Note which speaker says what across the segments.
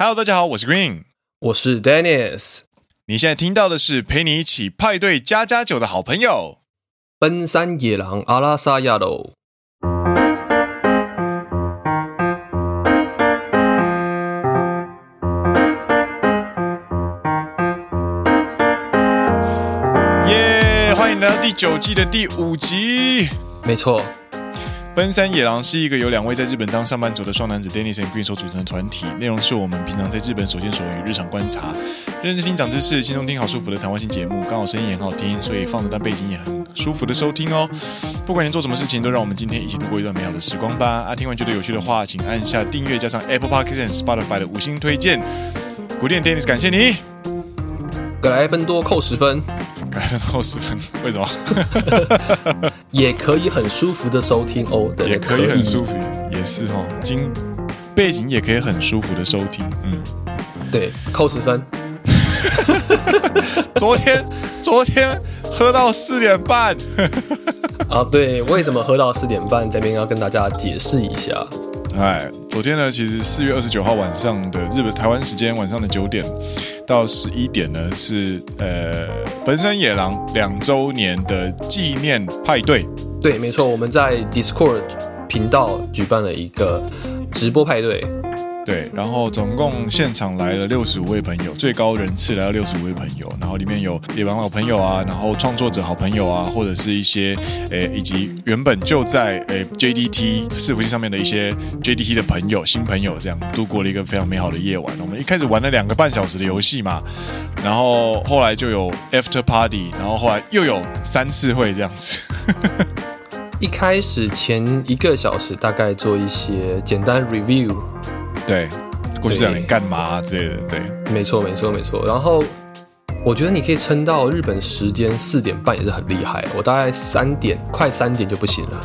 Speaker 1: Hello，大家好，我是 Green，
Speaker 2: 我是 Dennis。
Speaker 1: 你现在听到的是陪你一起派对加加酒的好朋友——
Speaker 2: 奔山野狼阿拉萨亚喽。
Speaker 1: 耶！欢迎来到第九季的第五集。
Speaker 2: 没错。
Speaker 1: 奔山野狼是一个由两位在日本当上班族的双男子 Dennis 和 Green 所组成的团体，内容是我们平常在日本所见所闻与日常观察，认真听长知识，轻松听好舒服的谈话性节目，刚好声音也很好听，所以放着当背景也很舒服的收听哦。不管你做什么事情，都让我们今天一起度过一段美好的时光吧。啊，听完觉得有趣的话，请按下订阅，加上 Apple Podcast 和 Spotify 的五星推荐。古典 Dennis 感谢你，
Speaker 2: 格莱芬多扣十分。
Speaker 1: 改成后十分，为什么？
Speaker 2: 也可以很舒服的收听哦，对，
Speaker 1: 也可以很舒服，也是哦。经背景也可以很舒服的收听，嗯，
Speaker 2: 对，扣十分。
Speaker 1: 昨天，昨天喝到四点半。
Speaker 2: 啊，对，为什么喝到四点半？这边要跟大家解释一下。
Speaker 1: 哎，昨天呢，其实四月二十九号晚上的日本台湾时间晚上的九点到十一点呢，是呃本山野狼两周年的纪念派对。
Speaker 2: 对，没错，我们在 Discord 频道举办了一个直播派对。
Speaker 1: 对，然后总共现场来了六十五位朋友，最高人次来了六十五位朋友，然后里面有野郎老朋友啊，然后创作者好朋友啊，或者是一些诶，以及原本就在诶 JDT 伺服器上面的一些 JDT 的朋友、新朋友，这样度过了一个非常美好的夜晚。我们一开始玩了两个半小时的游戏嘛，然后后来就有 After Party，然后后来又有三次会这样子。
Speaker 2: 一开始前一个小时大概做一些简单 review。
Speaker 1: 对，过去这两年干嘛、啊、之类的，对，
Speaker 2: 没错，没错，没错。然后我觉得你可以撑到日本时间四点半也是很厉害。我大概三点，快三点就不行了。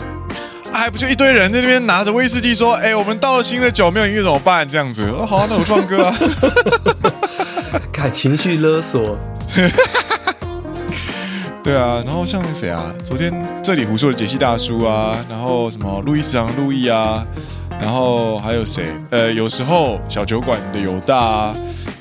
Speaker 1: 哎、不就一堆人在那边拿着威士忌说：“哎，我们到了新的酒没有音乐怎么办？”这样子，哦，好、那我放歌啊。
Speaker 2: 看情绪勒索。
Speaker 1: 对啊，然后像那谁啊，昨天这里胡说的杰西大叔啊，然后什么路易斯航路易啊。然后还有谁？呃，有时候小酒馆的有大啊，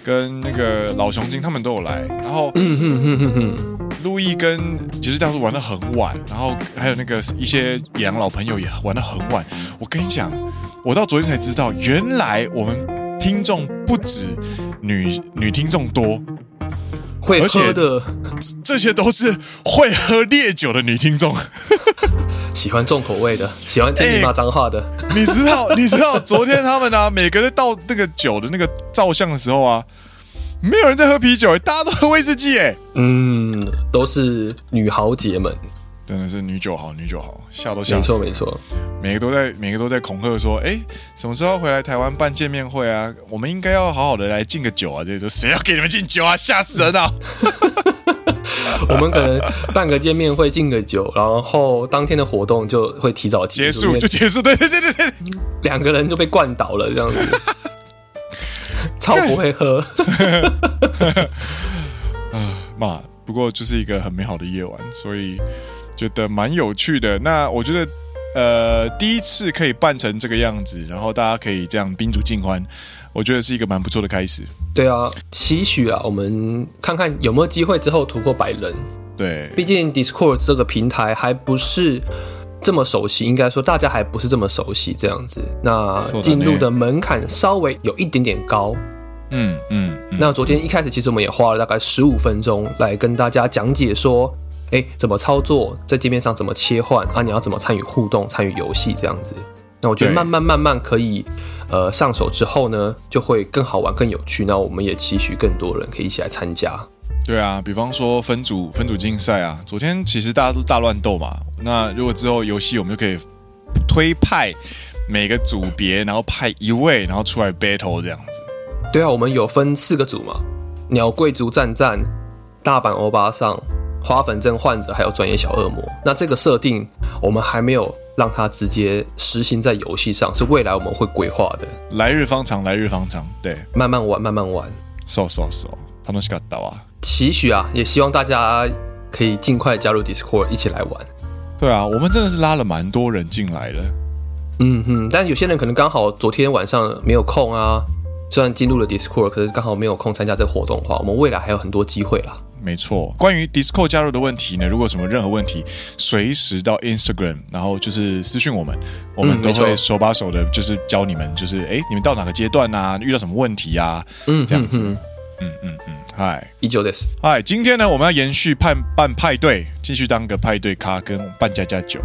Speaker 1: 跟那个老熊精他们都有来。然后，嗯哼哼哼哼，路易跟其实大叔玩的很晚，然后还有那个一些养老朋友也玩的很晚。我跟你讲，我到昨天才知道，原来我们听众不止女女听众多，
Speaker 2: 会喝的，
Speaker 1: 这些都是会喝烈酒的女听众。
Speaker 2: 喜欢重口味的，喜欢听你骂脏话的。
Speaker 1: 欸、你知道？你知道？昨天他们呢、啊，每个人倒那个酒的那个照相的时候啊，没有人在喝啤酒，大家都喝威士忌。哎，
Speaker 2: 嗯，都是女豪杰们，
Speaker 1: 真的是女酒豪，女酒豪，吓都吓死。
Speaker 2: 没错，没错，
Speaker 1: 每个都在，每个都在恐吓说，哎、欸，什么时候回来台湾办见面会啊？我们应该要好好的来敬个酒啊！这些谁要给你们敬酒啊？吓死人啊！
Speaker 2: 我们可能办个见面会，敬个酒，然后当天的活动就会提早结束，
Speaker 1: 就结束。对对对对对，
Speaker 2: 两个人就被灌倒了，这样子，超不会喝。
Speaker 1: 啊，嘛，不过就是一个很美好的夜晚，所以觉得蛮有趣的。那我觉得，呃，第一次可以办成这个样子，然后大家可以这样宾主尽欢。我觉得是一个蛮不错的开始。
Speaker 2: 对啊，期许啊，我们看看有没有机会之后突破百人。
Speaker 1: 对，
Speaker 2: 毕竟 Discord 这个平台还不是这么熟悉，应该说大家还不是这么熟悉这样子。那进入的门槛稍微有一点点高。
Speaker 1: 嗯嗯，嗯。
Speaker 2: 那昨天一开始其实我们也花了大概十五分钟来跟大家讲解说，哎，怎么操作，在界面上怎么切换啊？你要怎么参与互动、参与游戏这样子。那我觉得慢慢慢慢可以，呃，上手之后呢，就会更好玩、更有趣。那我们也期许更多人可以一起来参加。
Speaker 1: 对啊，比方说分组分组竞赛啊，昨天其实大家都大乱斗嘛。那如果之后游戏我们就可以推派每个组别，然后派一位，然后出来 battle 这样子。
Speaker 2: 对啊，我们有分四个组嘛：鸟贵族战战、大阪欧巴桑、花粉症患者，还有专业小恶魔。那这个设定我们还没有。让它直接实行在游戏上，是未来我们会规划的。
Speaker 1: 来日方长，来日方长，对，
Speaker 2: 慢慢玩，慢慢玩。
Speaker 1: so so so，楽しかった啊！
Speaker 2: 期许啊，也希望大家可以尽快加入 Discord 一起来玩。
Speaker 1: 对啊，我们真的是拉了蛮多人进来了。
Speaker 2: 嗯哼，但有些人可能刚好昨天晚上没有空啊， 虽然进入了 Discord，可是刚好没有空参加这个活动的话，我们未来还有很多机会啦。
Speaker 1: 没错，关于 Discord 加入的问题呢，如果什么任何问题，随时到 Instagram，然后就是私讯我们，我们都会手把手的，就是教你们，就是哎，你们到哪个阶段啊？遇到什么问题啊？嗯，这样子。嗯嗯嗯嗯。嗨，
Speaker 2: 依旧です。
Speaker 1: 嗨，今天呢，我们要延续办办派对，继续当个派对咖，跟办家家酒。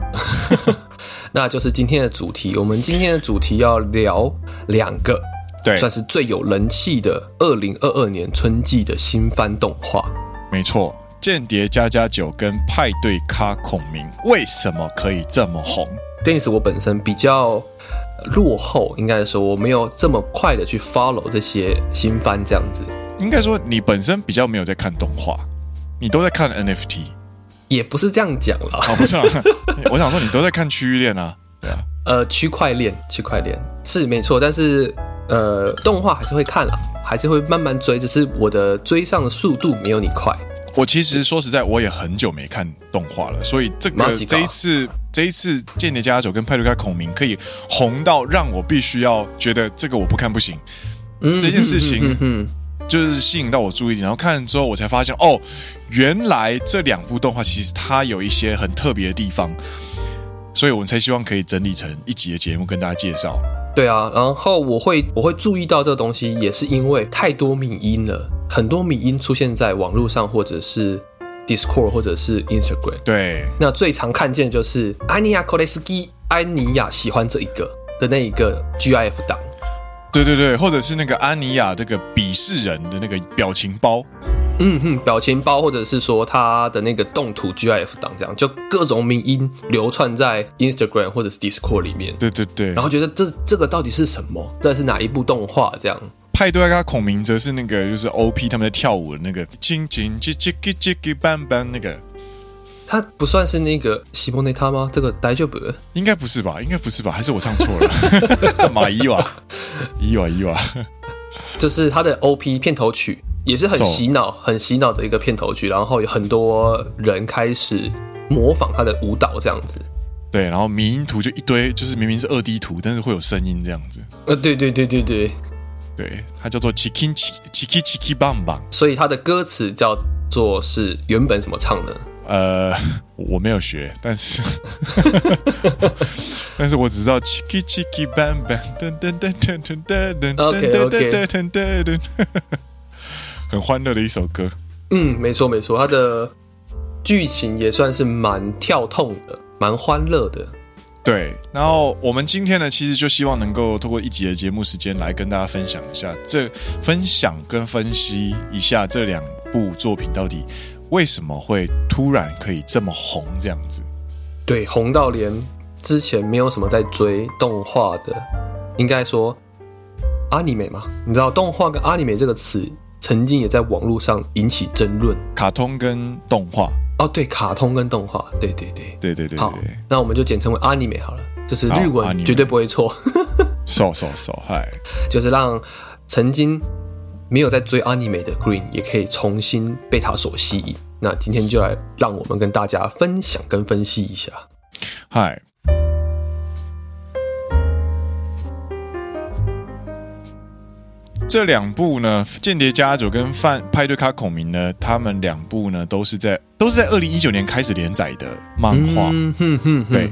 Speaker 2: 那就是今天的主题。我们今天的主题要聊两个，对，算是最有人气的二零二二年春季的新番动画。
Speaker 1: 没错，间谍加加酒跟派对咖孔明为什么可以这么红
Speaker 2: ？Dennis，我本身比较落后，应该说我没有这么快的去 follow 这些新番这样子。
Speaker 1: 应该说你本身比较没有在看动画，你都在看 NFT，
Speaker 2: 也不是这样讲啦。
Speaker 1: 哦，不是啊，我想说你都在看区域链啊，对啊，
Speaker 2: 呃，区块链，区块链是没错，但是呃，动画还是会看啦。还是会慢慢追，只是我的追上的速度没有你快。
Speaker 1: 我其实说实在，我也很久没看动画了，所以这个这一次这一次《间谍家家酒》跟《派对咖孔明》可以红到让我必须要觉得这个我不看不行。嗯，这件事情就是吸引到我注意力，然后看了之后我才发现哦，原来这两部动画其实它有一些很特别的地方，所以我们才希望可以整理成一集的节目跟大家介绍。
Speaker 2: 对啊，然后我会我会注意到这个东西，也是因为太多米音了，很多米音出现在网络上，或者是 Discord，或者是 Instagram。
Speaker 1: 对，
Speaker 2: 那最常看见就是安尼亚·科雷斯基，安尼亚喜欢这一个的那一个 GIF 档。
Speaker 1: 对对对，或者是那个安妮亚这个鄙视人的那个表情包。
Speaker 2: 嗯哼，表情包，或者是说他的那个动图 GIF 档，这样就各种名音流窜在 Instagram 或者是 Discord 里面。
Speaker 1: 对对对，
Speaker 2: 然后觉得这这个到底是什么？这是哪一部动画？这样。
Speaker 1: 派对咖孔明则是那个就是 OP 他们在跳舞的那个，轻轻叽叽叽叽叽班班那个。
Speaker 2: 他不算是那个西蒙内他吗？这个大丈夫？
Speaker 1: 应该不是吧？应该不是吧？还是我唱错了？马伊瓦，伊娃伊娃，
Speaker 2: 就是他的 OP 片头曲。也是很洗脑、很洗脑的一个片头曲，然后有很多人开始模仿他的舞蹈这样子。
Speaker 1: 对，然后迷音图就一堆，就是明明是二 D 图，但是会有声音这样子。
Speaker 2: 呃，对对对对对，
Speaker 1: 对，它叫做 Chicken Chicky Chicky Bang Bang，
Speaker 2: 所以它的歌词叫做是原本怎么唱的？
Speaker 1: 呃，我没有学，但是，但是我只知道 Chicky Chicky Bang Bang，噔噔噔噔噔噔噔噔噔噔噔噔。很欢乐的一首歌，
Speaker 2: 嗯，没错没错，它的剧情也算是蛮跳痛的，蛮欢乐的。
Speaker 1: 对，然后我们今天呢，其实就希望能够透过一集的节目时间来跟大家分享一下，这分享跟分析一下这两部作品到底为什么会突然可以这么红，这样子。
Speaker 2: 对，红到连之前没有什么在追动画的，应该说阿尼美嘛，你知道动画跟阿尼美这个词。曾经也在网络上引起争论，
Speaker 1: 卡通跟动画
Speaker 2: 哦，对，卡通跟动画，对对对，
Speaker 1: 对对对，
Speaker 2: 好，那我们就简称为 anime 好了，就是日文绝对不会错。
Speaker 1: so so so，嗨，
Speaker 2: 就是让曾经没有在追 anime 的 Green 也可以重新被它所吸引。那今天就来让我们跟大家分享跟分析一下，
Speaker 1: 嗨。这两部呢，《间谍家族》跟《饭派对卡孔明》呢，他们两部呢都是在都是在二零一九年开始连载的漫画，嗯、对。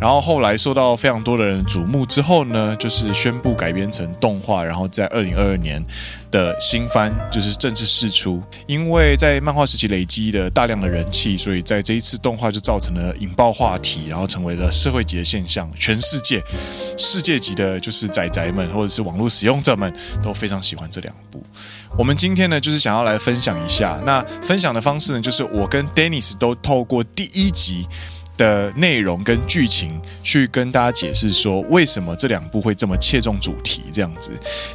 Speaker 1: 然后后来受到非常多的人瞩目之后呢，就是宣布改编成动画，然后在二零二二年的新番就是正式释出。因为在漫画时期累积的大量的人气，所以在这一次动画就造成了引爆话题，然后成为了社会级的现象，全世界世界级的就是仔仔们或者是网络使用者们都。非常喜欢这两部，我们今天呢就是想要来分享一下。那分享的方式呢，就是我跟 Dennis 都透过第一集的内容跟剧情去跟大家解释说，为什么这两部会这么切中主题。这样子，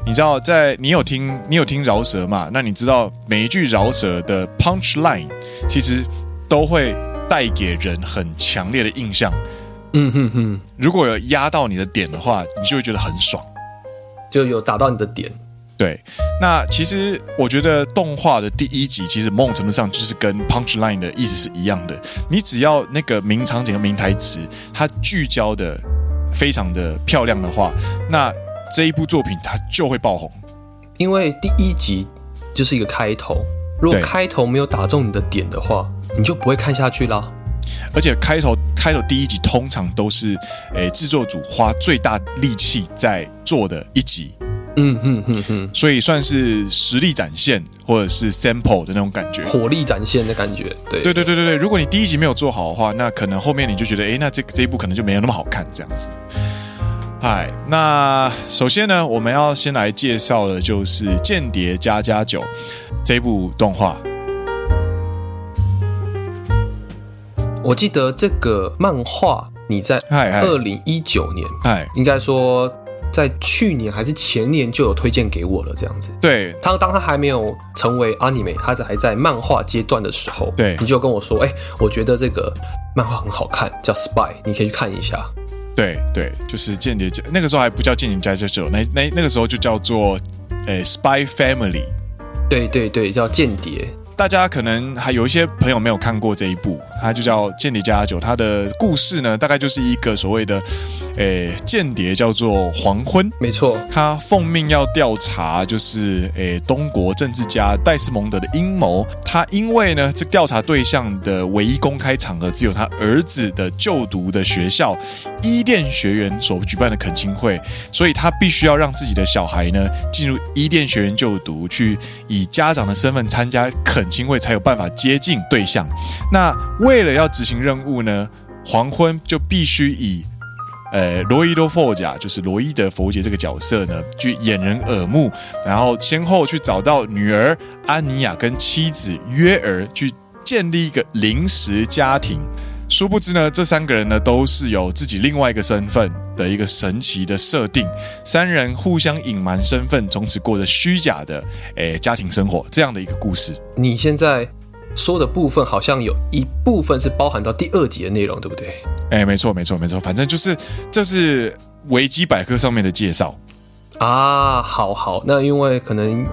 Speaker 1: 你知道，在你有听你有听饶舌嘛？那你知道每一句饶舌的 punch line 其实都会带给人很强烈的印象。嗯哼哼，如果有压到你的点的话，你就会觉得很爽，
Speaker 2: 就有打到你的点。
Speaker 1: 对，那其实我觉得动画的第一集，其实某种程度上就是跟 punch line 的意思是一样的。你只要那个名场景和名台词，它聚焦的非常的漂亮的话，那这一部作品它就会爆红。
Speaker 2: 因为第一集就是一个开头，如果开头没有打中你的点的话，你就不会看下去啦。
Speaker 1: 而且开头开头第一集通常都是诶制作组花最大力气在做的一集。
Speaker 2: 嗯哼哼哼，
Speaker 1: 所以算是实力展现或者是 sample 的那种感觉，
Speaker 2: 火力展现的感觉。对，
Speaker 1: 对对对对对。如果你第一集没有做好的话，那可能后面你就觉得，哎，那这这一部可能就没有那么好看这样子。嗨，那首先呢，我们要先来介绍的就是《间谍加加九》这部动画。
Speaker 2: 我记得这个漫画你在二零一九年，
Speaker 1: 嗨，
Speaker 2: 应该说。在去年还是前年就有推荐给我了，这样子。
Speaker 1: 对，
Speaker 2: 他当他还没有成为 anime，他还在漫画阶段的时候，
Speaker 1: 对，
Speaker 2: 你就跟我说，哎、欸，我觉得这个漫画很好看，叫 Spy，你可以去看一下。
Speaker 1: 对对，就是间谍家，那个时候还不叫间谍家家酒，那那那个时候就叫做呃、欸、Spy Family。
Speaker 2: 对对对，叫间谍。
Speaker 1: 大家可能还有一些朋友没有看过这一部，它就叫《间谍家家酒》。它的故事呢，大概就是一个所谓的，诶，间谍叫做黄昏，
Speaker 2: 没错，
Speaker 1: 他奉命要调查，就是诶，东国政治家戴斯蒙德的阴谋。他因为呢，这调查对象的唯一公开场合只有他儿子的就读的学校伊甸学园所举办的恳亲会，所以他必须要让自己的小孩呢进入伊甸学院就读，去以家长的身份参加恳。恳亲会才有办法接近对象。那为为了要执行任务呢，黄昏就必须以呃罗伊多佛甲，就是罗伊德佛杰这个角色呢，去掩人耳目，然后先后去找到女儿安妮亚跟妻子约儿，去建立一个临时家庭。殊不知呢，这三个人呢都是有自己另外一个身份的一个神奇的设定，三人互相隐瞒身份，从此过着虚假的诶家庭生活，这样的一个故事。
Speaker 2: 你现在说的部分好像有一部分是包含到第二集的内容，对不对？
Speaker 1: 哎，没错，没错，没错，反正就是这是维基百科上面的介绍
Speaker 2: 啊。好好，那因为可能。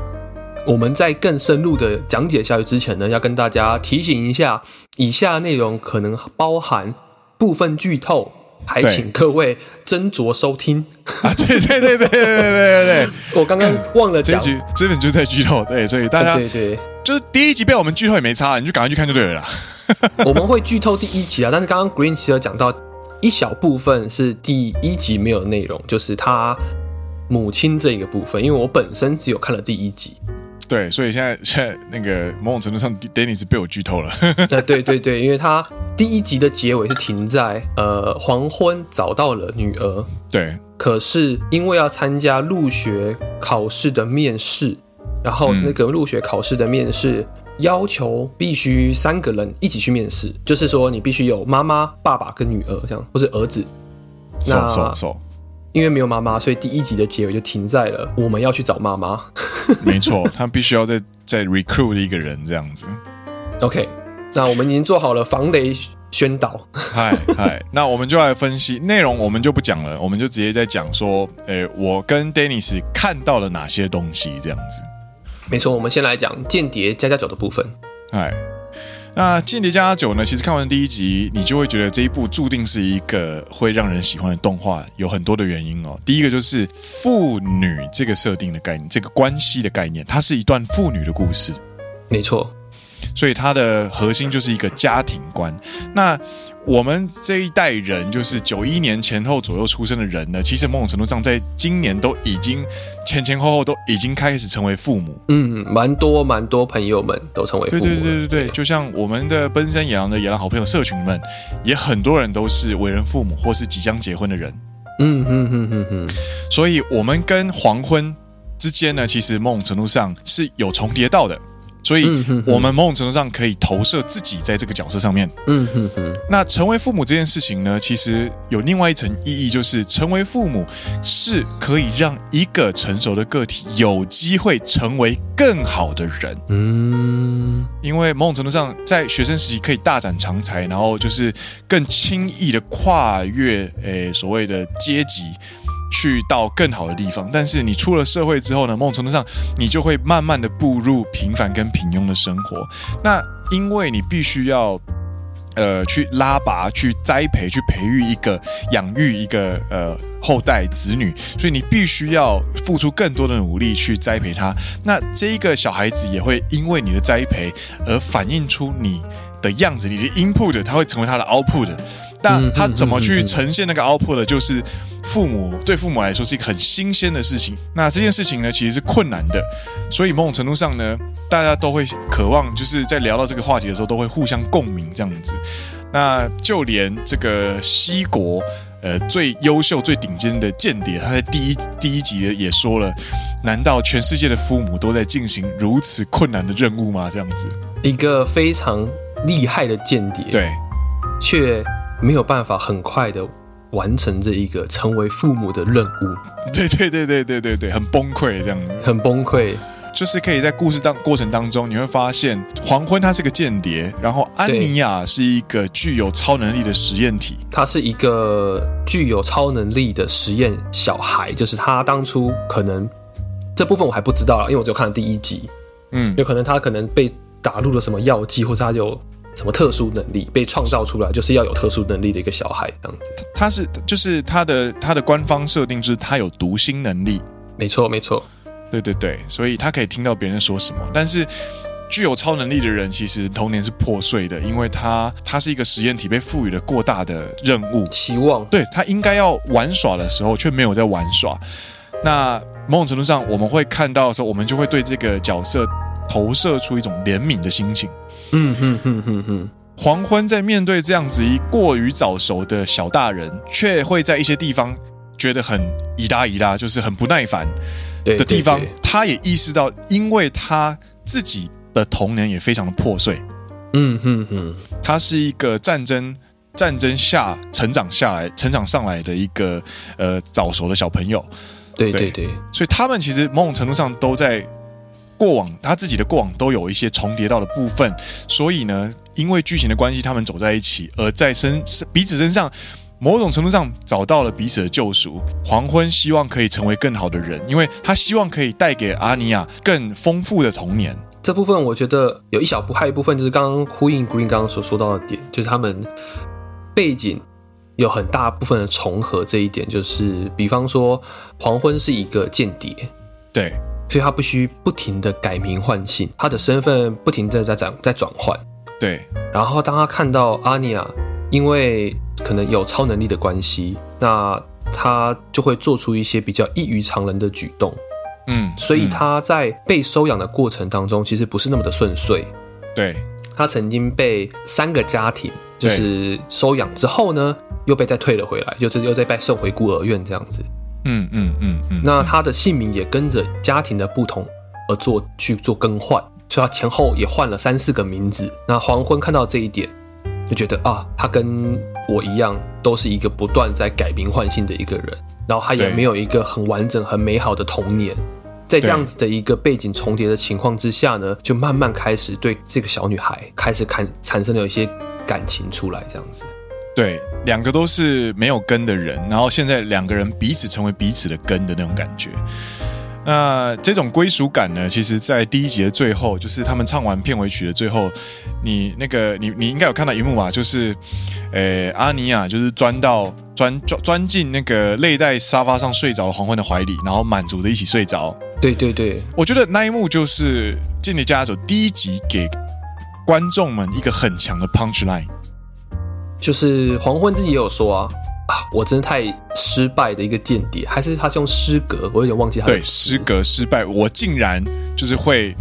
Speaker 2: 我们在更深入的讲解下去之前呢，要跟大家提醒一下，以下内容可能包含部分剧透，还请各位斟酌收听。
Speaker 1: 啊，对对对对对对对对，
Speaker 2: 我刚刚忘了讲，这
Speaker 1: 局这本就在剧透，对，所以大家对对，就是第一集被我们剧透也没差，你就赶快去看就对了啦。
Speaker 2: 我们会剧透第一集啊，但是刚刚 Green 其实有讲到一小部分是第一集没有内容，就是他母亲这一个部分，因为我本身只有看了第一集。
Speaker 1: 对，所以现在现在那个某种程度上，Dennis 被我剧透了。
Speaker 2: 对对对对，因为他第一集的结尾是停在呃黄昏找到了女儿，
Speaker 1: 对，
Speaker 2: 可是因为要参加入学考试的面试，然后那个入学考试的面试要求必须三个人一起去面试，就是说你必须有妈妈、爸爸跟女儿这样，或是儿子。
Speaker 1: 那 so.
Speaker 2: 因为没有妈妈，所以第一集的结尾就停在了我们要去找妈妈。
Speaker 1: 没错，他必须要再 再 recruit 一个人这样子。
Speaker 2: OK，那我们已经做好了防雷宣导。
Speaker 1: 嗨嗨，那我们就来分析内容，我们就不讲了，我们就直接在讲说，诶，我跟 Dennis 看到了哪些东西这样子。
Speaker 2: 没错，我们先来讲间谍加加酒的部分。
Speaker 1: 嗨。那《间谍家家酒》呢？其实看完第一集，你就会觉得这一部注定是一个会让人喜欢的动画，有很多的原因哦。第一个就是父女这个设定的概念，这个关系的概念，它是一段父女的故事，
Speaker 2: 没错。
Speaker 1: 所以它的核心就是一个家庭观。那我们这一代人，就是九一年前后左右出生的人呢，其实某种程度上，在今年都已经前前后后都已经开始成为父母。
Speaker 2: 嗯，蛮多蛮多朋友们都成为父母。
Speaker 1: 对对对对对，就像我们的奔山野狼的野狼好朋友社群们，也很多人都是为人父母或是即将结婚的人。
Speaker 2: 嗯哼哼哼哼。
Speaker 1: 所以我们跟黄昏之间呢，其实某种程度上是有重叠到的。所以，我们某种程度上可以投射自己在这个角色上面。
Speaker 2: 嗯哼哼。
Speaker 1: 那成为父母这件事情呢，其实有另外一层意义，就是成为父母是可以让一个成熟的个体有机会成为更好的人。
Speaker 2: 嗯，
Speaker 1: 因为某种程度上，在学生时期可以大展长才，然后就是更轻易的跨越诶所谓的阶级。去到更好的地方，但是你出了社会之后呢，某种程度上，你就会慢慢的步入平凡跟平庸的生活。那因为你必须要呃去拉拔、去栽培、去培育一个养育一个呃后代子女，所以你必须要付出更多的努力去栽培他。那这一个小孩子也会因为你的栽培而反映出你的样子，你的 input，它会成为他的 output。但他怎么去呈现那个 output，就是父母对父母来说是一个很新鲜的事情。那这件事情呢，其实是困难的，所以某种程度上呢，大家都会渴望，就是在聊到这个话题的时候，都会互相共鸣这样子。那就连这个西国呃最优秀、最顶尖的间谍，他在第一第一集也说了：难道全世界的父母都在进行如此困难的任务吗？这样子，
Speaker 2: 一个非常厉害的间谍，
Speaker 1: 对，
Speaker 2: 却。没有办法很快的完成这一个成为父母的任务，
Speaker 1: 对对对对对对对，很崩溃这样子，
Speaker 2: 很崩溃。
Speaker 1: 就是可以在故事当过程当中，你会发现黄昏他是个间谍，然后安妮亚是一个具有超能力的实验体，
Speaker 2: 他是一个具有超能力的实验小孩，就是他当初可能这部分我还不知道了，因为我只有看了第一集，嗯，有可能他可能被打入了什么药剂，或者他就。什么特殊能力被创造出来，就是要有特殊能力的一个小孩这样子。
Speaker 1: 他是就是他的他的官方设定就是他有读心能力，
Speaker 2: 没错没错，
Speaker 1: 对对对，所以他可以听到别人说什么。但是具有超能力的人其实童年是破碎的，因为他他是一个实验体，被赋予了过大的任务
Speaker 2: 期望，
Speaker 1: 对他应该要玩耍的时候却没有在玩耍。那某种程度上，我们会看到的时候，我们就会对这个角色投射出一种怜悯的心情。
Speaker 2: 嗯哼哼哼哼，
Speaker 1: 黄昏在面对这样子一过于早熟的小大人，却会在一些地方觉得很一拉一拉，就是很不耐烦的地方。他也意识到，因为他自己的童年也非常的破碎。
Speaker 2: 嗯哼哼，
Speaker 1: 他是一个战争战争下成长下来、成长上来的一个呃早熟的小朋友。
Speaker 2: 对对对，
Speaker 1: 所以他们其实某种程度上都在。过往他自己的过往都有一些重叠到的部分，所以呢，因为剧情的关系，他们走在一起，而在身彼此身上，某种程度上找到了彼此的救赎。黄昏希望可以成为更好的人，因为他希望可以带给阿尼亚更丰富的童年。
Speaker 2: 这部分我觉得有一小部，还有一部分就是刚刚呼应 Green 刚刚所说到的点，就是他们背景有很大部分的重合。这一点就是，比方说黄昏是一个间谍，
Speaker 1: 对。
Speaker 2: 所以他必须不停的改名换姓，他的身份不停的在转在转换。
Speaker 1: 对。然
Speaker 2: 后当他看到阿尼亚因为可能有超能力的关系，那他就会做出一些比较异于常人的举动。
Speaker 1: 嗯。
Speaker 2: 所以他在被收养的过程当中，其实不是那么的顺遂。
Speaker 1: 对。
Speaker 2: 他曾经被三个家庭就是收养之后呢，又被再退了回来，就是又再被送回孤儿院这样子。
Speaker 1: 嗯嗯嗯嗯，
Speaker 2: 那他的姓名也跟着家庭的不同而做去做更换，所以他前后也换了三四个名字。那黄昏看到这一点，就觉得啊，他跟我一样，都是一个不断在改名换姓的一个人。然后他也没有一个很完整、很美好的童年。在这样子的一个背景重叠的情况之下呢，就慢慢开始对这个小女孩开始看产生了一些感情出来，这样子。
Speaker 1: 对，两个都是没有根的人，然后现在两个人彼此成为彼此的根的那种感觉。那这种归属感呢，其实，在第一集的最后，就是他们唱完片尾曲的最后，你那个你你应该有看到一幕吧？就是，呃，阿尼亚就是钻到钻钻钻进那个累在沙发上睡着的黄昏的怀里，然后满足的一起睡着。
Speaker 2: 对对对，
Speaker 1: 我觉得那一幕就是《间谍家族》第一集给观众们一个很强的 punch line。
Speaker 2: 就是黄昏自己也有说啊，啊，我真的太失败的一个间谍，还是他是用失格，我有点忘记他的。
Speaker 1: 对，失格失败，我竟然就是会，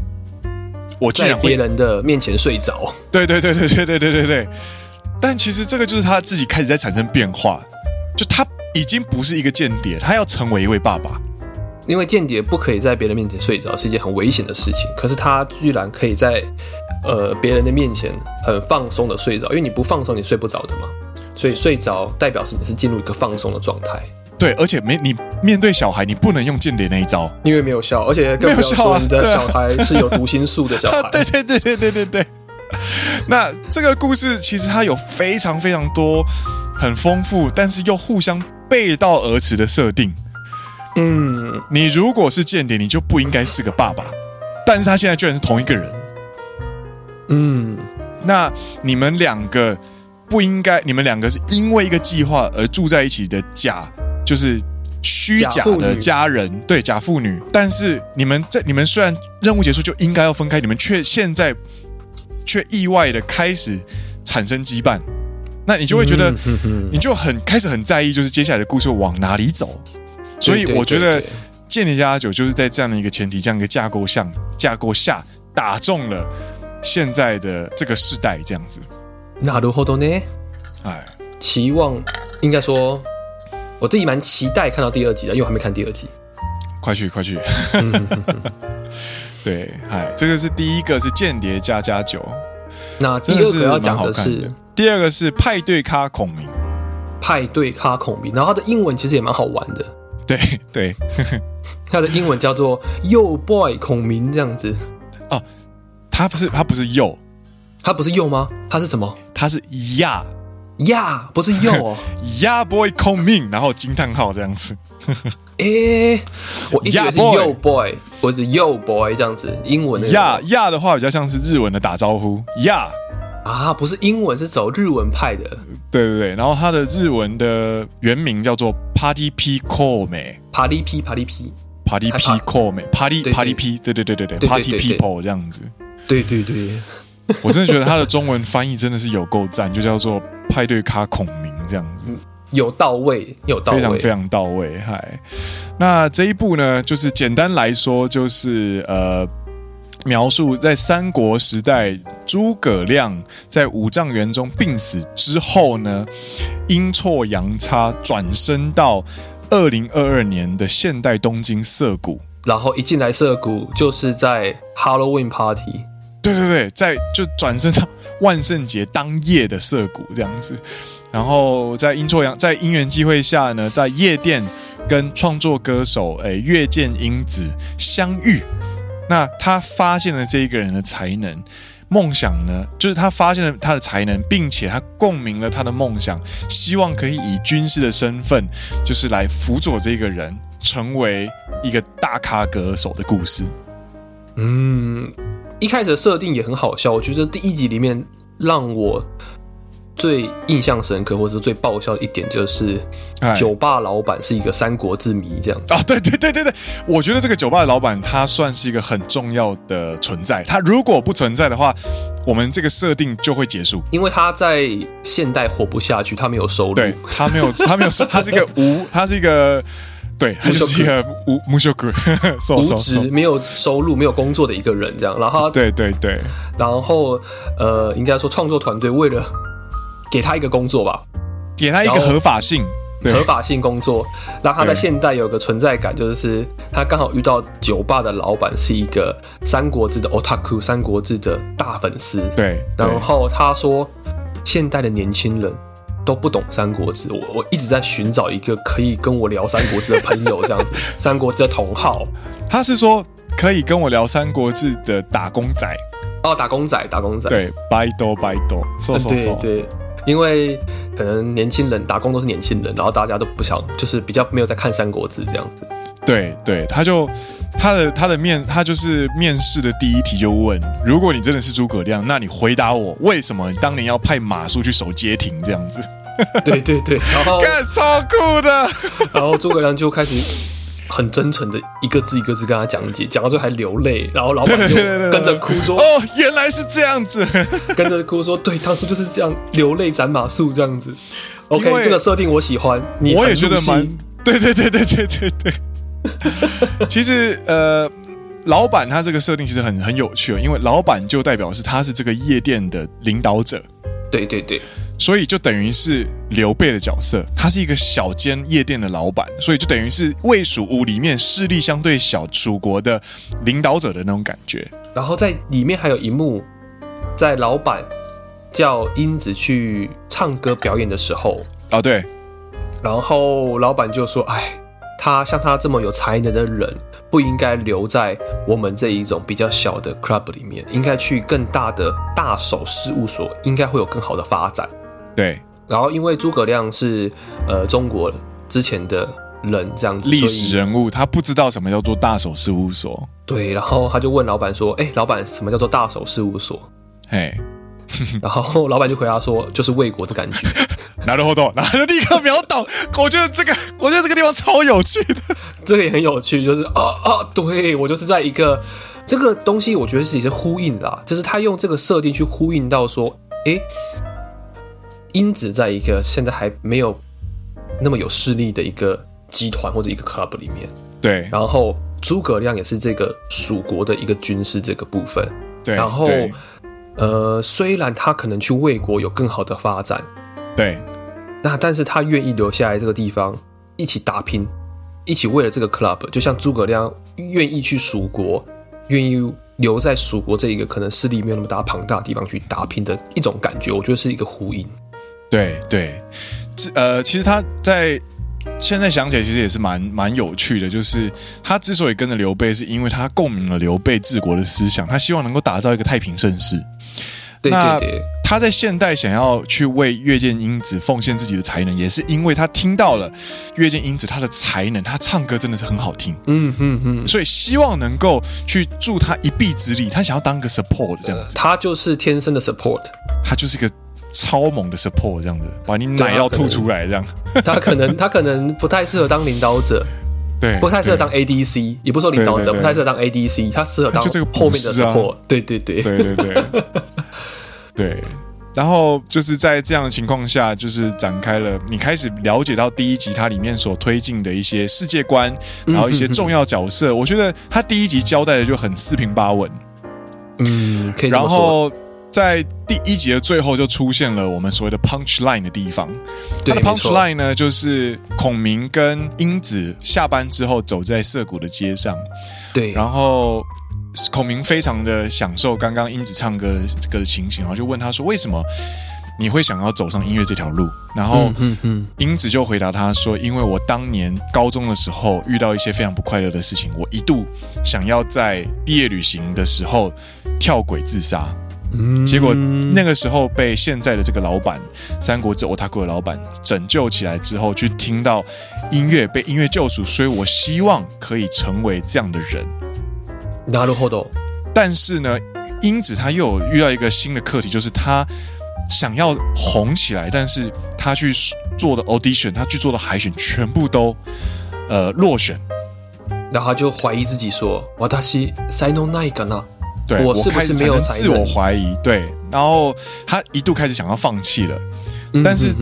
Speaker 1: 我竟然
Speaker 2: 在别人的面前睡着。
Speaker 1: 对对对对对对对对对。但其实这个就是他自己开始在产生变化，就他已经不是一个间谍，他要成为一位爸爸。
Speaker 2: 因为间谍不可以在别人面前睡着，是一件很危险的事情。可是他居然可以在。呃，别人的面前很放松的睡着，因为你不放松，你睡不着的嘛。所以睡着代表是你是进入一个放松的状态。
Speaker 1: 对，而且没你面对小孩，你不能用间谍那一招，
Speaker 2: 因为没有效，而且更不要说你的小孩是有读心术的小孩。
Speaker 1: 对对对对对对对。那这个故事其实它有非常非常多很丰富，但是又互相背道而驰的设定。
Speaker 2: 嗯，
Speaker 1: 你如果是间谍，你就不应该是个爸爸，但是他现在居然是同一个人。
Speaker 2: 嗯，
Speaker 1: 那你们两个不应该，你们两个是因为一个计划而住在一起的假，就是虚假的家人，对，假父女。但是你们在你们虽然任务结束就应该要分开，你们却现在却意外的开始产生羁绊，那你就会觉得，你就很开始很在意，就是接下来的故事往哪里走。所以我觉得《间谍家家酒》就是在这样的一个前提、这样一个架构下架构下打中了现在的这个时代，这样子。
Speaker 2: なるほどね。哎，期望应该说，我自己蛮期待看到第二集的，因为我还没看第二集。
Speaker 1: 快去快去！对，哎，这个是第一个是《间谍家家酒》，
Speaker 2: 那第二个要讲的是
Speaker 1: 第二个是派对咖孔明。
Speaker 2: 派对咖孔明，然后他的英文其实也蛮好玩的。
Speaker 1: 对对，
Speaker 2: 他的英文叫做 Yo Boy 孔明这样子。
Speaker 1: 哦，他不是他不是 Yo。
Speaker 2: 他不是右吗？他是什么？
Speaker 1: 他是呀
Speaker 2: 呀，不是右哦。
Speaker 1: 呀 boy 孔明，然后惊叹号这样子。
Speaker 2: 哎、欸，我一直是右 boy，或者右 boy 这样子。英文的
Speaker 1: 呀呀的话比较像是日文的打招呼。呀
Speaker 2: 啊，不是英文，是走日文派的。
Speaker 1: 对对对，然后他的日文的原名叫做 Party P Kome。
Speaker 2: Party P Party P
Speaker 1: Party P Kome Party Party P，对对对对对，Party People 这样子。
Speaker 2: 对对对。
Speaker 1: 我真的觉得他的中文翻译真的是有够赞，就叫做派对咖孔明这样子，
Speaker 2: 有到位，有到位，
Speaker 1: 非常非常到位。嗨，那这一部呢，就是简单来说，就是呃，描述在三国时代诸葛亮在五丈原中病死之后呢，阴错阳差转身到二零二二年的现代东京涩谷，
Speaker 2: 然后一进来涩谷就是在 Halloween Party。
Speaker 1: 对对对，在就转身到万圣节当夜的涩谷这样子，然后在阴错阳在因缘机会下呢，在夜店跟创作歌手诶月见英子相遇，那他发现了这一个人的才能，梦想呢，就是他发现了他的才能，并且他共鸣了他的梦想，希望可以以军师的身份，就是来辅佐这个人成为一个大咖歌手的故事。
Speaker 2: 嗯。一开始的设定也很好笑，我觉得第一集里面让我最印象深刻，或者是最爆笑的一点，就是酒吧老板是一个三国志迷这样子。
Speaker 1: 啊，对对对对对，我觉得这个酒吧的老板他算是一个很重要的存在，他如果不存在的话，我们这个设定就会结束，
Speaker 2: 因为他在现代活不下去，他没有收入，
Speaker 1: 对，他没有他没有收，他是一个无，他是一个。对，他就是一个无无休 无
Speaker 2: 职、没有收入、没有工作的一个人，这样。然后，
Speaker 1: 对对对，
Speaker 2: 然后呃，应该说创作团队为了给他一个工作吧，
Speaker 1: 给他一个合法性、
Speaker 2: 合法性工作，让他在现代有个存在感，就是他刚好遇到酒吧的老板是一个三国志的 otaku，三国志的大粉丝。
Speaker 1: 对，
Speaker 2: 然后他说，现代的年轻人。都不懂《三国志》，我我一直在寻找一个可以跟我聊《三国志》的朋友，这样子，《三国志》的同好。
Speaker 1: 他是说可以跟我聊《三国志》的打工仔。
Speaker 2: 哦，打工仔，打工仔，
Speaker 1: 对，拜多拜多，说说说，
Speaker 2: 对对，因为可能年轻人打工都是年轻人，然后大家都不想，就是比较没有在看《三国志》这样子。
Speaker 1: 对对，他就他的他的面，他就是面试的第一题就问：如果你真的是诸葛亮，那你回答我，为什么你当年要派马谡去守街亭这样子？
Speaker 2: 对对对，然后
Speaker 1: 干超酷的，
Speaker 2: 然后诸葛亮就开始很真诚的一个字一个字跟他讲解，讲到最后还流泪，然后老板就跟着哭说：“
Speaker 1: 哦，原来是这样子。”
Speaker 2: 跟着哭说：“对，当初就是这样流泪斩马謖这样子。”OK，这个设定我喜欢，你
Speaker 1: 我也觉得蛮对对对对对对对。其实呃，老板他这个设定其实很很有趣，因为老板就代表是他是这个夜店的领导者。
Speaker 2: 对对对。
Speaker 1: 所以就等于是刘备的角色，他是一个小间夜店的老板，所以就等于是魏蜀吴里面势力相对小蜀国的领导者的那种感觉。
Speaker 2: 然后在里面还有一幕，在老板叫英子去唱歌表演的时候，
Speaker 1: 啊对，
Speaker 2: 然后老板就说：“哎，他像他这么有才能的人。”不应该留在我们这一种比较小的 club 里面，应该去更大的大手事务所，应该会有更好的发展。
Speaker 1: 对，
Speaker 2: 然后因为诸葛亮是呃中国之前的人这样子，
Speaker 1: 历史人物，他不知道什么叫做大手事务所。
Speaker 2: 对，然后他就问老板说：“哎，老板，什么叫做大手事务所？”
Speaker 1: 嘿，
Speaker 2: 然后老板就回答说，就是魏国的感觉。
Speaker 1: 拿着后头，然后就立刻秒懂。我觉得这个，我觉得这个地方超有趣的，
Speaker 2: 这个也很有趣，就是啊啊，对我就是在一个这个东西，我觉得是也是呼应啦，就是他用这个设定去呼应到说，诶，英子在一个现在还没有那么有势力的一个集团或者一个 club 里面，
Speaker 1: 对，
Speaker 2: 然后诸葛亮也是这个蜀国的一个军师这个部分，
Speaker 1: 对，
Speaker 2: 然后呃，虽然他可能去魏国有更好的发展，
Speaker 1: 对。
Speaker 2: 那但是他愿意留下来这个地方一起打拼，一起为了这个 club，就像诸葛亮愿意去蜀国，愿意留在蜀国这一个可能势力没有那么大庞大的地方去打拼的一种感觉，我觉得是一个呼应。
Speaker 1: 对对，这呃，其实他在现在想起来其实也是蛮蛮有趣的，就是他之所以跟着刘备，是因为他共鸣了刘备治国的思想，他希望能够打造一个太平盛世。
Speaker 2: 对对对。
Speaker 1: 他在现代想要去为月见英子奉献自己的才能，也是因为他听到了月见英子他的才能，他唱歌真的是很好听，
Speaker 2: 嗯哼哼，
Speaker 1: 所以希望能够去助他一臂之力，他想要当个 support 这样子，
Speaker 2: 他就是天生的 support，
Speaker 1: 他就是一个超猛的 support 这样子，把你奶要吐出来这样，
Speaker 2: 他可能 他可能不太适合当领导者，
Speaker 1: 对，
Speaker 2: 不太适合当 ADC，也不说领导者，不太适合当 ADC，他适合当就这个后面的 support，对对对。
Speaker 1: 对对对。对，然后就是在这样的情况下，就是展开了你开始了解到第一集它里面所推进的一些世界观，然后一些重要角色。我觉得他第一集交代的就很四平八稳，
Speaker 2: 嗯，可以。
Speaker 1: 然后在第一集的最后就出现了我们所谓的 punch line 的地方。它的 punch line 呢，就是孔明跟英子下班之后走在涩谷的街上，
Speaker 2: 对，
Speaker 1: 然后。孔明非常的享受刚刚英子唱歌的这个的情形，然后就问他说：“为什么你会想要走上音乐这条路？”然后英子就回答他说：“因为我当年高中的时候遇到一些非常不快乐的事情，我一度想要在毕业旅行的时候跳轨自杀，结果那个时候被现在的这个老板三国志 Otaku 的老板拯救起来之后，去听到音乐被音乐救赎，所以我希望可以成为这样的人。”
Speaker 2: なるほど。
Speaker 1: 但是呢，英子她又有遇到一个新的课题，就是她想要红起来，但是她去做的 audition，她去做的海选，全部都呃落选，
Speaker 2: 然后她就怀疑自己说：“私才能ないかな？”
Speaker 1: 对，
Speaker 2: 我是不是没有？
Speaker 1: 自我怀疑，对，然后他一度开始想要放弃了。但是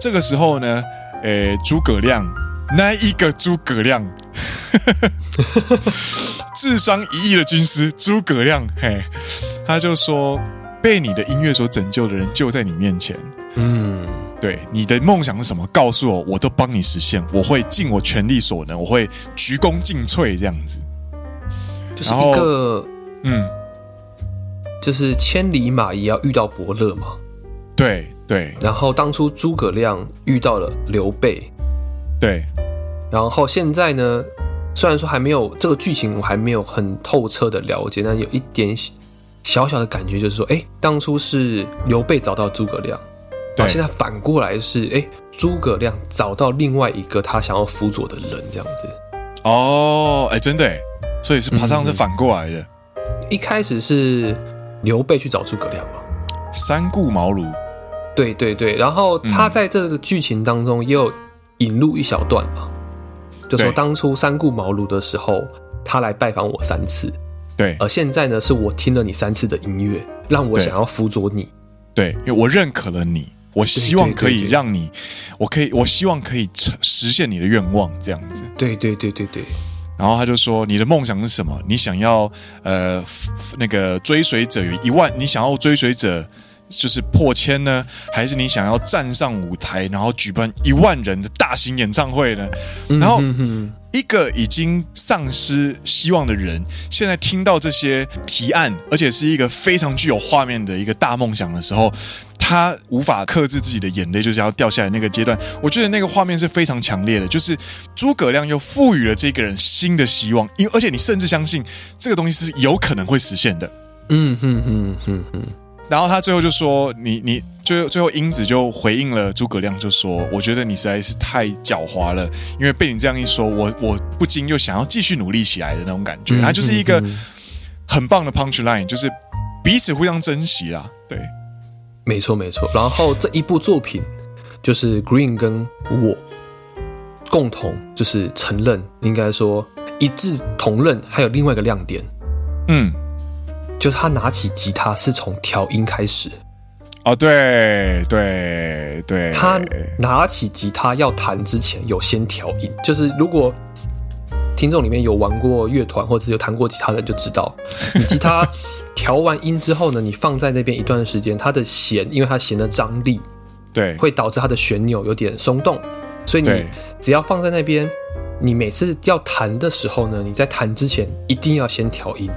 Speaker 1: 这个时候呢，呃，诸葛亮那一个诸葛亮。智商一亿的军师诸葛亮，嘿，他就说：“被你的音乐所拯救的人就在你面前。嗯，对，你的梦想是什么？告诉我，我都帮你实现。我会尽我全力所能，我会鞠躬尽瘁，这样子。
Speaker 2: 就是一个，
Speaker 1: 嗯，
Speaker 2: 就是千里马也要遇到伯乐嘛。
Speaker 1: 对对。
Speaker 2: 然后当初诸葛亮遇到了刘备，
Speaker 1: 对。
Speaker 2: 然后现在呢？”虽然说还没有这个剧情，我还没有很透彻的了解，但有一点小小的感觉，就是说，哎，当初是刘备找到诸葛亮，对，现在反过来是，哎，诸葛亮找到另外一个他想要辅佐的人，这样子。
Speaker 1: 哦，哎，真的，所以是爬上是反过来的。
Speaker 2: 嗯，一开始是刘备去找诸葛亮了，
Speaker 1: 三顾茅庐。
Speaker 2: 对对对，然后他在这个剧情当中也有引入一小段嘛。就说当初三顾茅庐的时候，他来拜访我三次，
Speaker 1: 对。
Speaker 2: 而现在呢，是我听了你三次的音乐，让我想要辅佐你，
Speaker 1: 对，因为我认可了你，我希望可以让你，我可以，我希望可以实现你的愿望，这样子。
Speaker 2: 对对对对对。
Speaker 1: 然后他就说：“你的梦想是什么？你想要呃那个追随者有一万，你想要追随者。”就是破千呢，还是你想要站上舞台，然后举办一万人的大型演唱会呢？然后一个已经丧失希望的人，现在听到这些提案，而且是一个非常具有画面的一个大梦想的时候，他无法克制自己的眼泪，就是要掉下来那个阶段。我觉得那个画面是非常强烈的，就是诸葛亮又赋予了这个人新的希望，因而且你甚至相信这个东西是有可能会实现的。
Speaker 2: 嗯哼哼哼哼。
Speaker 1: 然后他最后就说：“你你最最后英子就回应了诸葛亮，就说：我觉得你实在是太狡猾了，因为被你这样一说，我我不禁又想要继续努力起来的那种感觉。他就是一个很棒的 punch line，就是彼此互相珍惜啦。对，
Speaker 2: 没错没错。然后这一部作品就是 Green 跟我共同就是承认，应该说一致同认，还有另外一个亮点，
Speaker 1: 嗯，
Speaker 2: 就是他拿起吉他是从调音开始。
Speaker 1: 哦，对对对，
Speaker 2: 他拿起吉他要弹之前有先调音，就是如果听众里面有玩过乐团或者有弹过吉他的人就知道，你吉他调完音之后呢，你放在那边一段时间，它的弦因为它弦的张力，
Speaker 1: 对，
Speaker 2: 会导致它的旋钮有点松动，所以你只要放在那边，你每次要弹的时候呢，你在弹之前一定要先调音，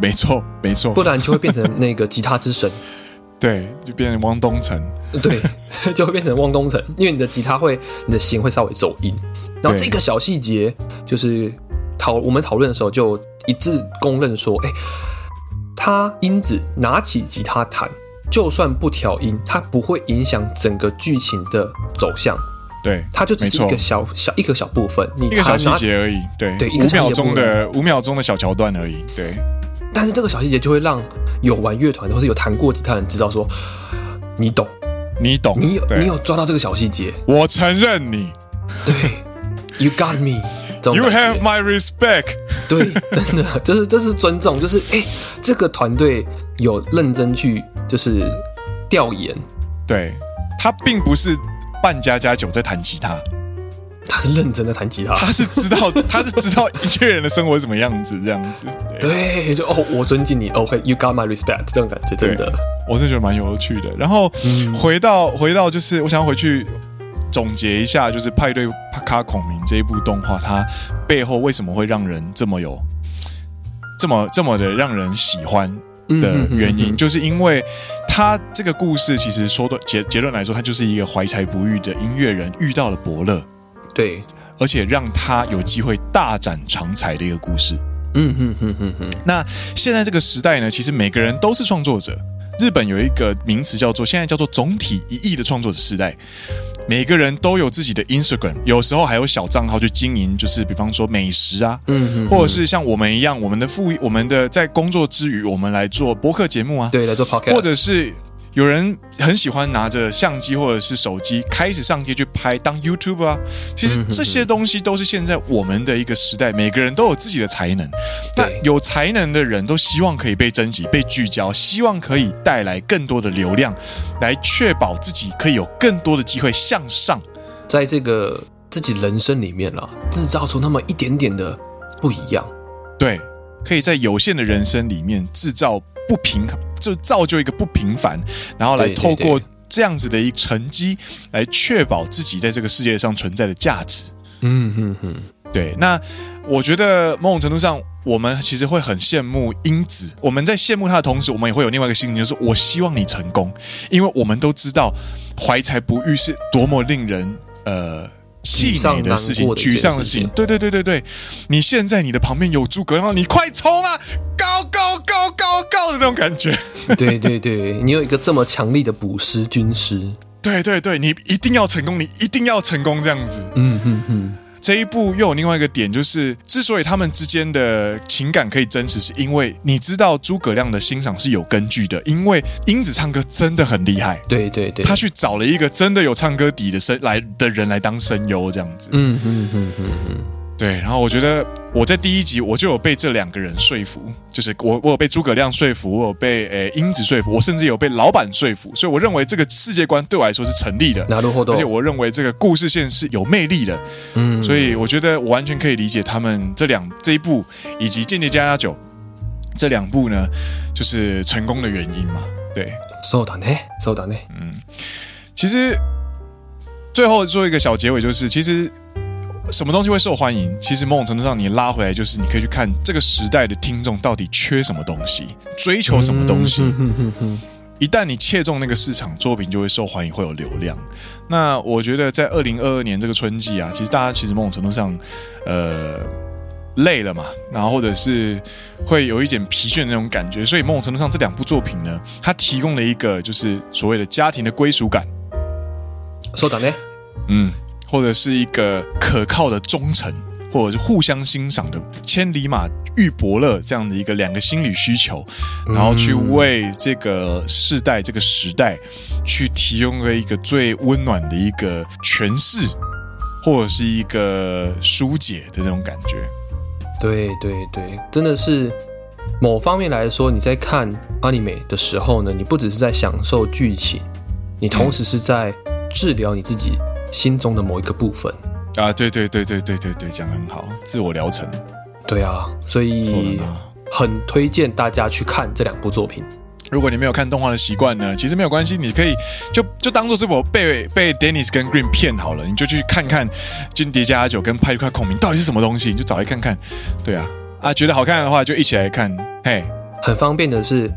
Speaker 1: 没错没错，
Speaker 2: 不然就会变成那个吉他之神。
Speaker 1: 对，就变成汪东城。
Speaker 2: 对，就会变成汪东城，因为你的吉他会，你的弦会稍微走音。然后这个小细节，就是讨我们讨论的时候就一致公认说，哎，他英子拿起吉他弹，就算不调音，它不会影响整个剧情的走向。
Speaker 1: 对，
Speaker 2: 它就只是一个小小一个小部分，你
Speaker 1: 一个小细节而已。对，对，五秒钟的五秒钟的小桥段而已。对。
Speaker 2: 但是这个小细节就会让有玩乐团或是有弹过吉他的人知道说，你懂，
Speaker 1: 你懂，
Speaker 2: 你有你有抓到这个小细节。
Speaker 1: 我承认你，
Speaker 2: 对，You got me。
Speaker 1: You have my respect。
Speaker 2: 对，真的，就是这是尊重，就是哎，这个团队有认真去就是调研，
Speaker 1: 对，他并不是扮家家酒在弹吉他。
Speaker 2: 他是认真的弹吉他，
Speaker 1: 他是知道，他是知道一个人的生活是什么样子，这样子。
Speaker 2: 对，对就哦，我尊敬你，OK，You got my respect，这种感觉真的，
Speaker 1: 我是觉得蛮有趣的。然后回到回到，就是我想要回去总结一下，就是《派对卡孔明》这一部动画，它背后为什么会让人这么有这么这么的让人喜欢的原因，就是因为他这个故事其实说的结结论来说，他就是一个怀才不遇的音乐人遇到了伯乐。
Speaker 2: 对，
Speaker 1: 而且让他有机会大展长才的一个故事。
Speaker 2: 嗯哼哼哼哼。
Speaker 1: 那现在这个时代呢，其实每个人都是创作者。日本有一个名词叫做现在叫做总体一亿的创作者时代，每个人都有自己的 Instagram，有时候还有小账号去经营，就是比方说美食啊，
Speaker 2: 嗯
Speaker 1: 或者是像我们一样，我们的副我们的在工作之余，我们来做播客节目啊，
Speaker 2: 对，来做 Podcast，
Speaker 1: 或者是。有人很喜欢拿着相机或者是手机开始上街去拍当 YouTuber 啊，其实这些东西都是现在我们的一个时代，每个人都有自己的才能。那有才能的人都希望可以被珍惜、被聚焦，希望可以带来更多的流量，来确保自己可以有更多的机会向上，
Speaker 2: 在这个自己人生里面了，制造出那么一点点的不一样。
Speaker 1: 对，可以在有限的人生里面制造不平衡。就造就一个不平凡，然后来透过这样子的一个成绩来确保自己在这个世界上存在的价值。
Speaker 2: 嗯嗯嗯，
Speaker 1: 对。那我觉得某种程度上，我们其实会很羡慕英子。我们在羡慕他的同时，我们也会有另外一个心情，就是我希望你成功，因为我们都知道怀才不遇是多么令人呃气馁的事情，沮丧的事情。对对对对对，你现在你的旁边有诸葛亮，你快冲啊！高高高高高的那种感觉，
Speaker 2: 对对对，你有一个这么强力的捕师军师，
Speaker 1: 对对对，你一定要成功，你一定要成功这样子。
Speaker 2: 嗯哼哼，
Speaker 1: 这一部又有另外一个点，就是之所以他们之间的情感可以真实，是因为你知道诸葛亮的欣赏是有根据的，因为英子唱歌真的很厉害。
Speaker 2: 对对对，
Speaker 1: 他去找了一个真的有唱歌底的声来的人来当声优这样子。
Speaker 2: 嗯哼哼哼哼。
Speaker 1: 对，然后我觉得我在第一集我就有被这两个人说服，就是我我有被诸葛亮说服，我有被诶英子说服，我甚至有被老板说服，所以我认为这个世界观对我来说是成立的，而且我认为这个故事线是有魅力的，
Speaker 2: 嗯，
Speaker 1: 所以我觉得我完全可以理解他们这两这一部以及《间谍家家酒》这两部呢，就是成功的原因嘛，对，
Speaker 2: そうだね，そうだね，
Speaker 1: 嗯，其实最后做一个小结尾，就是其实。 什么东西会受欢迎？其实某种程度上，你拉回来就是你可以去看这个时代的听众到底缺什么东西，追求什么东西。一旦你切中那个市场，作品就会受欢迎，会有流量。那我觉得在二零二二年这个春季啊，其实大家其实某种程度上，呃，累了嘛，然后或者是会有一点疲倦的那种感觉。所以某种程度上，这两部作品呢，它提供了一个就是所谓的家庭的归属感。
Speaker 2: そうだね。
Speaker 1: 嗯。 或者是一个可靠的忠诚，或者是互相欣赏的千里马遇伯乐这样的一个两个心理需求，然后去为这个世代、这个时代去提供了一个最温暖的一个诠释，或者是一个疏解的那种感觉。
Speaker 2: 对对对，真的是某方面来说，你在看 anime 的时候呢，你不只是在享受剧情，你同时是在治疗你自己心中的某一个部分。
Speaker 1: 啊，对对对对对对对，讲得很好，自我疗程。
Speaker 2: 对啊，所以很推荐大家去看这两部作品。
Speaker 1: 如果你没有看动画的习惯呢，其实没有关系，你可以就就当做是我被被 Dennis 跟 Green 骗好了，你就去看看《间谍家家酒》跟《派对快孔明》到底是什么东西，你就找来看看。对啊，啊，觉得好看的话就一起来看。嘿，
Speaker 2: 很方便的是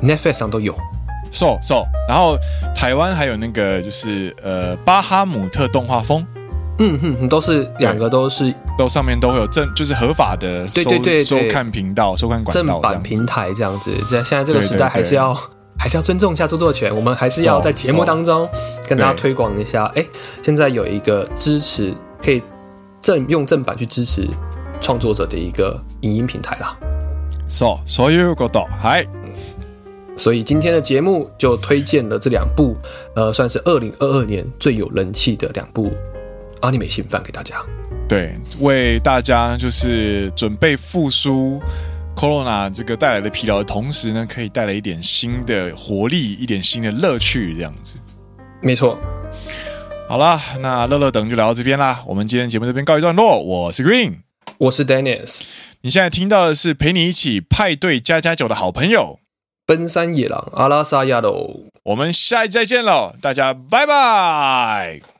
Speaker 2: Netflix 上都有。
Speaker 1: So So，然后台湾还有那个就是呃巴哈姆特动画风。
Speaker 2: 嗯哼，都是两个都是
Speaker 1: 都上面都会有正就是合法的收
Speaker 2: 对对对对。
Speaker 1: 收看频道收看管道
Speaker 2: 正版平台这样子，在现在这个时代还是要 还是要尊重一下著作权，我们还是要在节目当中跟大家推广一下。哎，现在有一个支持可以正用正版去支持创作者的一个影音平台啦。
Speaker 1: So，所有个岛嗨，
Speaker 2: 所以今天的节目就推荐了这两部，呃，算是二零二二年最有人气的两部。阿尼美新番给大家，
Speaker 1: 对，为大家就是准备复苏 Corona 这个带来的疲劳的同时呢，可以带来一点新的活力，一点新的乐趣，这样子。
Speaker 2: 没错。
Speaker 1: 好啦，那乐乐等就聊到这边啦。我们今天节目这边告一段落。我是 Green，
Speaker 2: 我是 Dennis。
Speaker 1: 你现在听到的是陪你一起派对加加酒的好朋友
Speaker 2: 奔山野狼阿拉萨亚喽。
Speaker 1: 我们下一再见喽，大家拜拜。